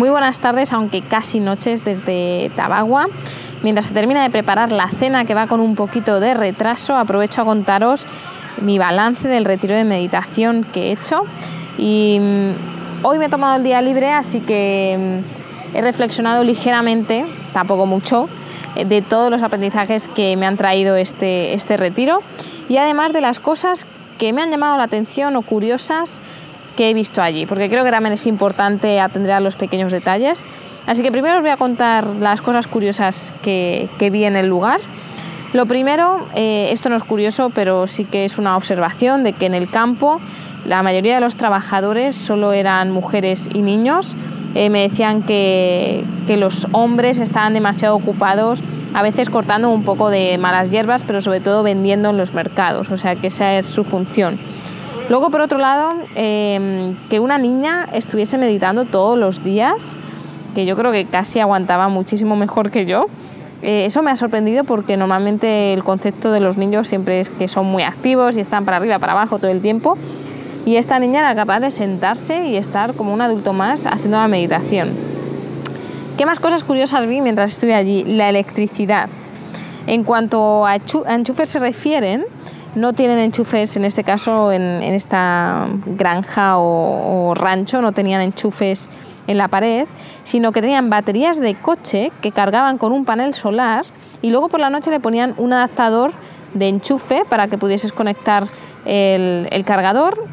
Muy buenas tardes, aunque casi noches desde Tabagua. Mientras se termina de preparar la cena que va con un poquito de retraso, aprovecho a contaros mi balance del retiro de meditación que he hecho. Y mm, hoy me he tomado el día libre, así que mm, he reflexionado ligeramente, tampoco mucho, eh, de todos los aprendizajes que me han traído este, este retiro y además de las cosas que me han llamado la atención o curiosas que he visto allí, porque creo que también es importante atender a los pequeños detalles. Así que primero os voy a contar las cosas curiosas que, vi en el lugar. Lo primero, eh, esto no es curioso, pero sí que es una observación de que en el campo la mayoría de los trabajadores solo eran mujeres y niños. Eh, me decían que, que los hombres estaban demasiado ocupados, a veces cortando un poco de malas hierbas, pero sobre todo vendiendo en los mercados, o sea que esa es su función. Luego, por otro lado, em, que una niña estuviese meditando todos los días, que yo creo que casi aguantaba muchísimo mejor que yo. Eh, eso me ha sorprendido porque normalmente el concepto de los niños siempre es que son muy activos y están para arriba, para abajo todo el tiempo. Y esta niña era capaz de sentarse y estar como un adulto más haciendo la meditación. ¿Qué más cosas curiosas vi mientras estuve allí? La electricidad. En cuanto a enchufes se refieren, no tienen enchufes, en este caso, en, esta granja o, rancho, no tenían enchufes en la pared, sino que tenían baterías de coche que cargaban con un panel solar y luego por la noche le ponían un adaptador de enchufe para que pudieses conectar el, cargador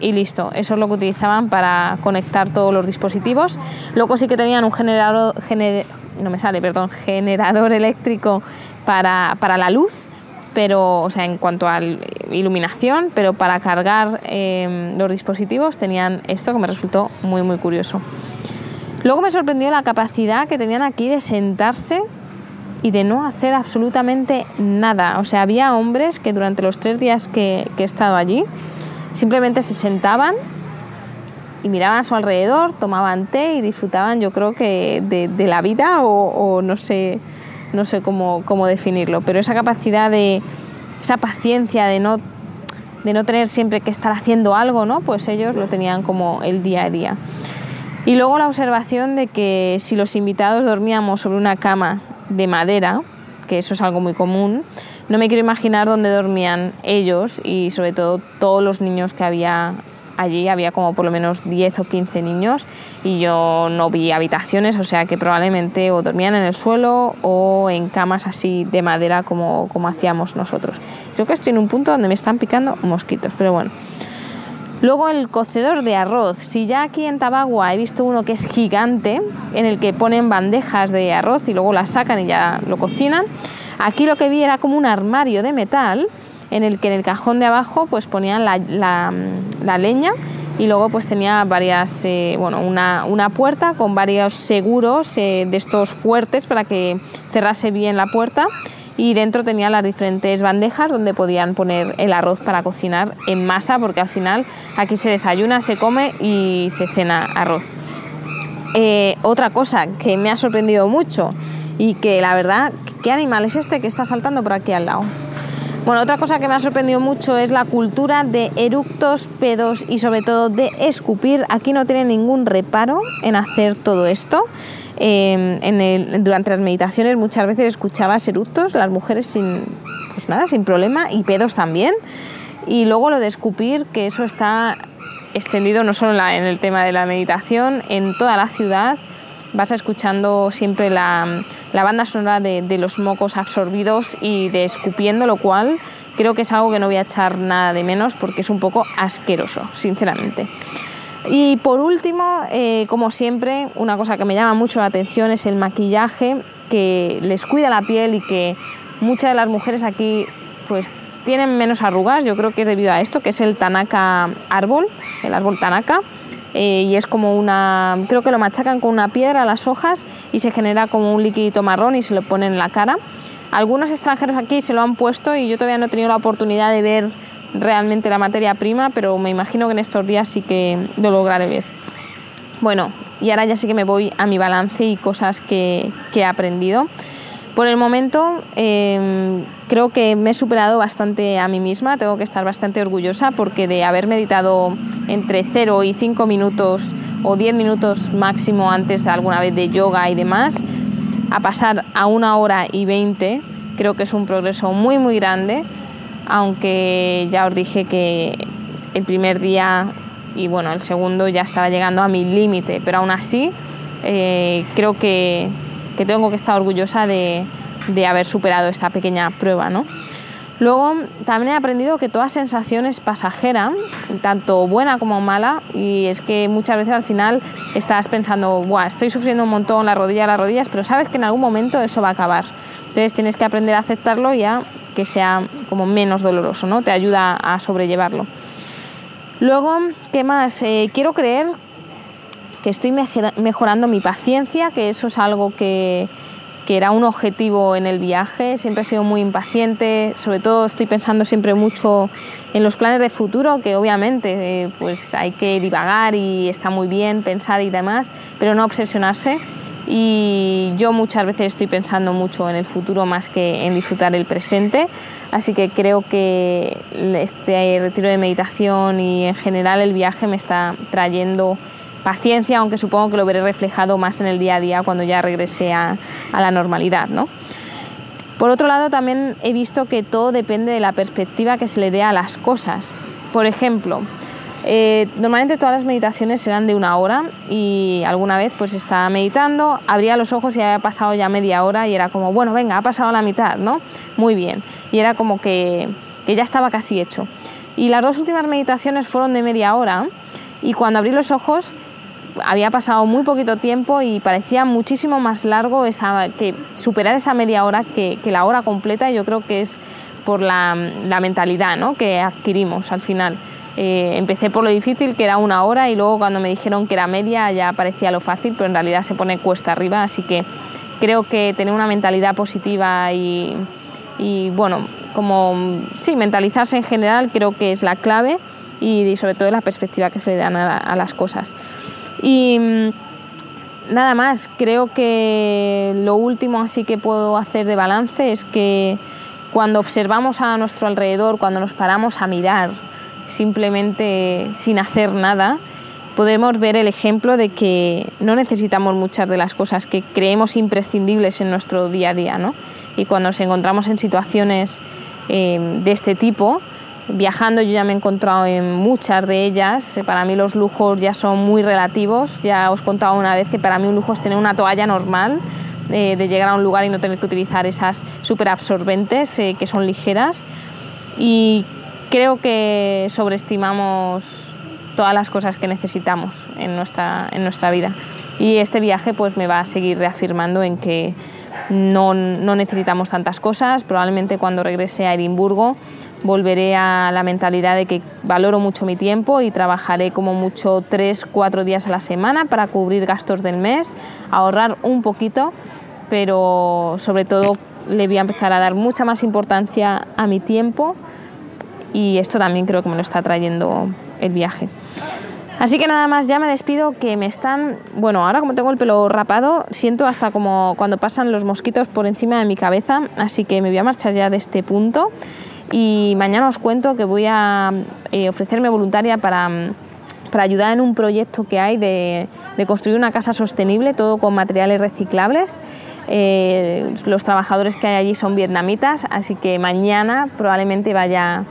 y listo. Eso es lo que utilizaban para conectar todos los dispositivos. Luego sí que tenían un generador, no me sale, perdón, generador eléctrico para, para la luz pero, o sea, en cuanto a iluminación, pero para cargar em, los dispositivos tenían esto que me resultó muy, muy curioso. Luego me sorprendió la capacidad que tenían aquí de sentarse y de no hacer absolutamente nada. O sea, había hombres que durante los tres días que, he estado allí simplemente se sentaban y miraban a su alrededor, tomaban té y disfrutaban, yo creo que de, la vida o no sé no sé cómo, definirlo, pero esa capacidad de, esa paciencia de no, de no tener siempre que estar haciendo algo, ¿no? Pues ellos lo tenían como el día a día. Y luego la observación de que si los invitados dormíamos sobre una cama de madera, que eso es algo muy común, no me quiero imaginar dónde dormían ellos y sobre todo todos los niños que había allí había como por lo menos 10 o 15 niños y yo no vi habitaciones, o sea que probablemente o dormían en el suelo o en camas así de madera como, como hacíamos nosotros. Creo que estoy en un punto donde me están picando mosquitos, pero bueno. Luego el cocedor de arroz. Si ya aquí en Tabagua he visto uno que es gigante, en el que ponen bandejas de arroz y luego las sacan y ya lo cocinan, aquí lo que vi era como un armario de metal en el que en el cajón de abajo pues ponían la, leña y luego pues tenía varias, eh, bueno, una, una, puerta con varios seguros eh, de estos fuertes para que cerrase bien la puerta y dentro tenía las diferentes bandejas donde podían poner el arroz para cocinar en masa porque al final aquí se desayuna, se come y se cena arroz. Eh, otra cosa que me ha sorprendido mucho y que la verdad, ¿qué animal es este que está saltando por aquí al lado? Bueno, otra cosa que me ha sorprendido mucho es la cultura de eructos, pedos y sobre todo de escupir. Aquí no tiene ningún reparo en hacer todo esto. Em, en durante las meditaciones muchas veces escuchaba eructos, las mujeres sin, pues nada, sin problema, y pedos también. Y luego lo de escupir, que eso está extendido no solo en el tema de la meditación, en toda la ciudad vas escuchando siempre la, banda sonora de, los mocos absorbidos y de escupiendo, lo cual creo que es algo que no voy a echar nada de menos porque es un poco asqueroso, sinceramente. Y por último, eh, como siempre, una cosa que me llama mucho la atención es el maquillaje que les cuida la piel y que muchas de las mujeres aquí pues tienen menos arrugas, yo creo que es debido a esto, que es el Tanaka árbol, el árbol Tanaka eh, y es como una, creo que lo machacan con una piedra las hojas y se genera como un líquido marrón y se lo ponen en la cara. Algunos extranjeros aquí se lo han puesto y yo todavía no he tenido la oportunidad de ver realmente la materia prima, pero me imagino que en estos días sí que lo lograré ver. Bueno, y ahora ya sí que me voy a mi balance y cosas que, que he aprendido. Por el momento em, creo que me he superado bastante a mí misma, tengo que estar bastante orgullosa porque de haber meditado entre 0 y 5 minutos o 10 minutos máximo antes de alguna vez de yoga y demás, a pasar a una hora y 20, creo que es un progreso muy muy grande, aunque ya os dije que el primer día y bueno, el segundo ya estaba llegando a mi límite, pero aún así eh, creo que que tengo que estar orgullosa de, de haber superado esta pequeña prueba. ¿no? Luego también he aprendido que toda sensación es pasajera, tanto buena como mala, y es que muchas veces al final estás pensando, Buah, estoy sufriendo un montón la rodilla, las rodillas, pero sabes que en algún momento eso va a acabar. Entonces tienes que aprender a aceptarlo ya que sea como menos doloroso, ¿no? Te ayuda a sobrellevarlo. Luego, ¿qué más? Eh, quiero creer que estoy mejorando mi paciencia, que eso es algo que, que era un objetivo en el viaje. Siempre he sido muy impaciente, sobre todo estoy pensando siempre mucho en los planes de futuro, que obviamente eh, pues hay que divagar y está muy bien pensar y demás, pero no obsesionarse. Y yo muchas veces estoy pensando mucho en el futuro más que en disfrutar el presente, así que creo que este retiro de meditación y en general el viaje me está trayendo paciencia, aunque supongo que lo veré reflejado más en el día a día cuando ya regrese a, la normalidad. ¿no? Por otro lado, también he visto que todo depende de la perspectiva que se le dé a las cosas. Por ejemplo, eh, normalmente todas las meditaciones serán de una hora y alguna vez pues estaba meditando, abría los ojos y había pasado ya media hora y era como, bueno, venga, ha pasado la mitad, ¿no? Muy bien. Y era como que, que ya estaba casi hecho. Y las dos últimas meditaciones fueron de media hora y cuando abrí los ojos había pasado muy poquito tiempo y parecía muchísimo más largo esa, que superar esa media hora que, la hora completa. Yo creo que es por la, mentalidad ¿no? que adquirimos al final. Eh, empecé por lo difícil, que era una hora, y luego cuando me dijeron que era media ya parecía lo fácil, pero en realidad se pone cuesta arriba, así que creo que tener una mentalidad positiva y, bueno, como sí, mentalizarse en general creo que es la clave y, sobre todo la perspectiva que se le dan a las cosas. Y mm, nada más, creo que lo último así que puedo hacer de balance es que cuando observamos a nuestro alrededor, cuando nos paramos a mirar simplemente sin hacer nada, podemos ver el ejemplo de que no necesitamos muchas de las cosas que creemos imprescindibles en nuestro día a día. ¿no? Y cuando nos encontramos en situaciones eh, de este tipo, Viajando yo ya me he encontrado en muchas de ellas. Para mí los lujos ya son muy relativos. Ya os contaba una vez que para mí un lujo es tener una toalla normal, de llegar a un lugar y no tener que utilizar esas súper absorbentes eh, que son ligeras. Y creo que sobreestimamos todas las cosas que necesitamos en nuestra, en nuestra vida. Y este viaje pues me va a seguir reafirmando en que no, no necesitamos tantas cosas. Probablemente cuando regrese a Edimburgo volveré a la mentalidad de que valoro mucho mi tiempo y trabajaré como mucho tres, cuatro días a la semana para cubrir gastos del mes, ahorrar un poquito, pero sobre todo le voy a empezar a dar mucha más importancia a mi tiempo y esto también creo que me lo está trayendo el viaje. Así que nada más, ya me despido que me están, bueno, ahora como tengo el pelo rapado, siento hasta como cuando pasan los mosquitos por encima de mi cabeza, así que me voy a marchar ya de este punto y mañana os cuento que voy a eh, ofrecerme voluntaria para, para, ayudar en un proyecto que hay de, construir una casa sostenible, todo con materiales reciclables. Eh, los trabajadores que hay allí son vietnamitas, así que mañana probablemente vaya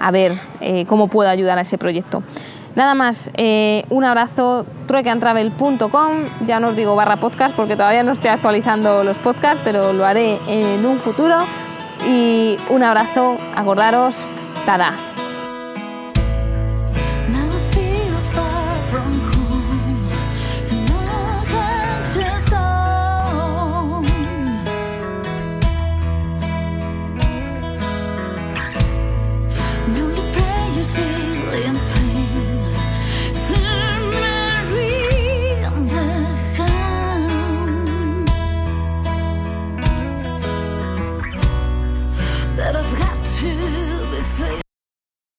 a ver eh, cómo puedo ayudar a ese proyecto. Nada más, un abrazo, truecantravel.com, ya no os digo barra podcast porque todavía no estoy actualizando los podcasts, pero lo haré en un futuro y un abrazo, acordaros, tada.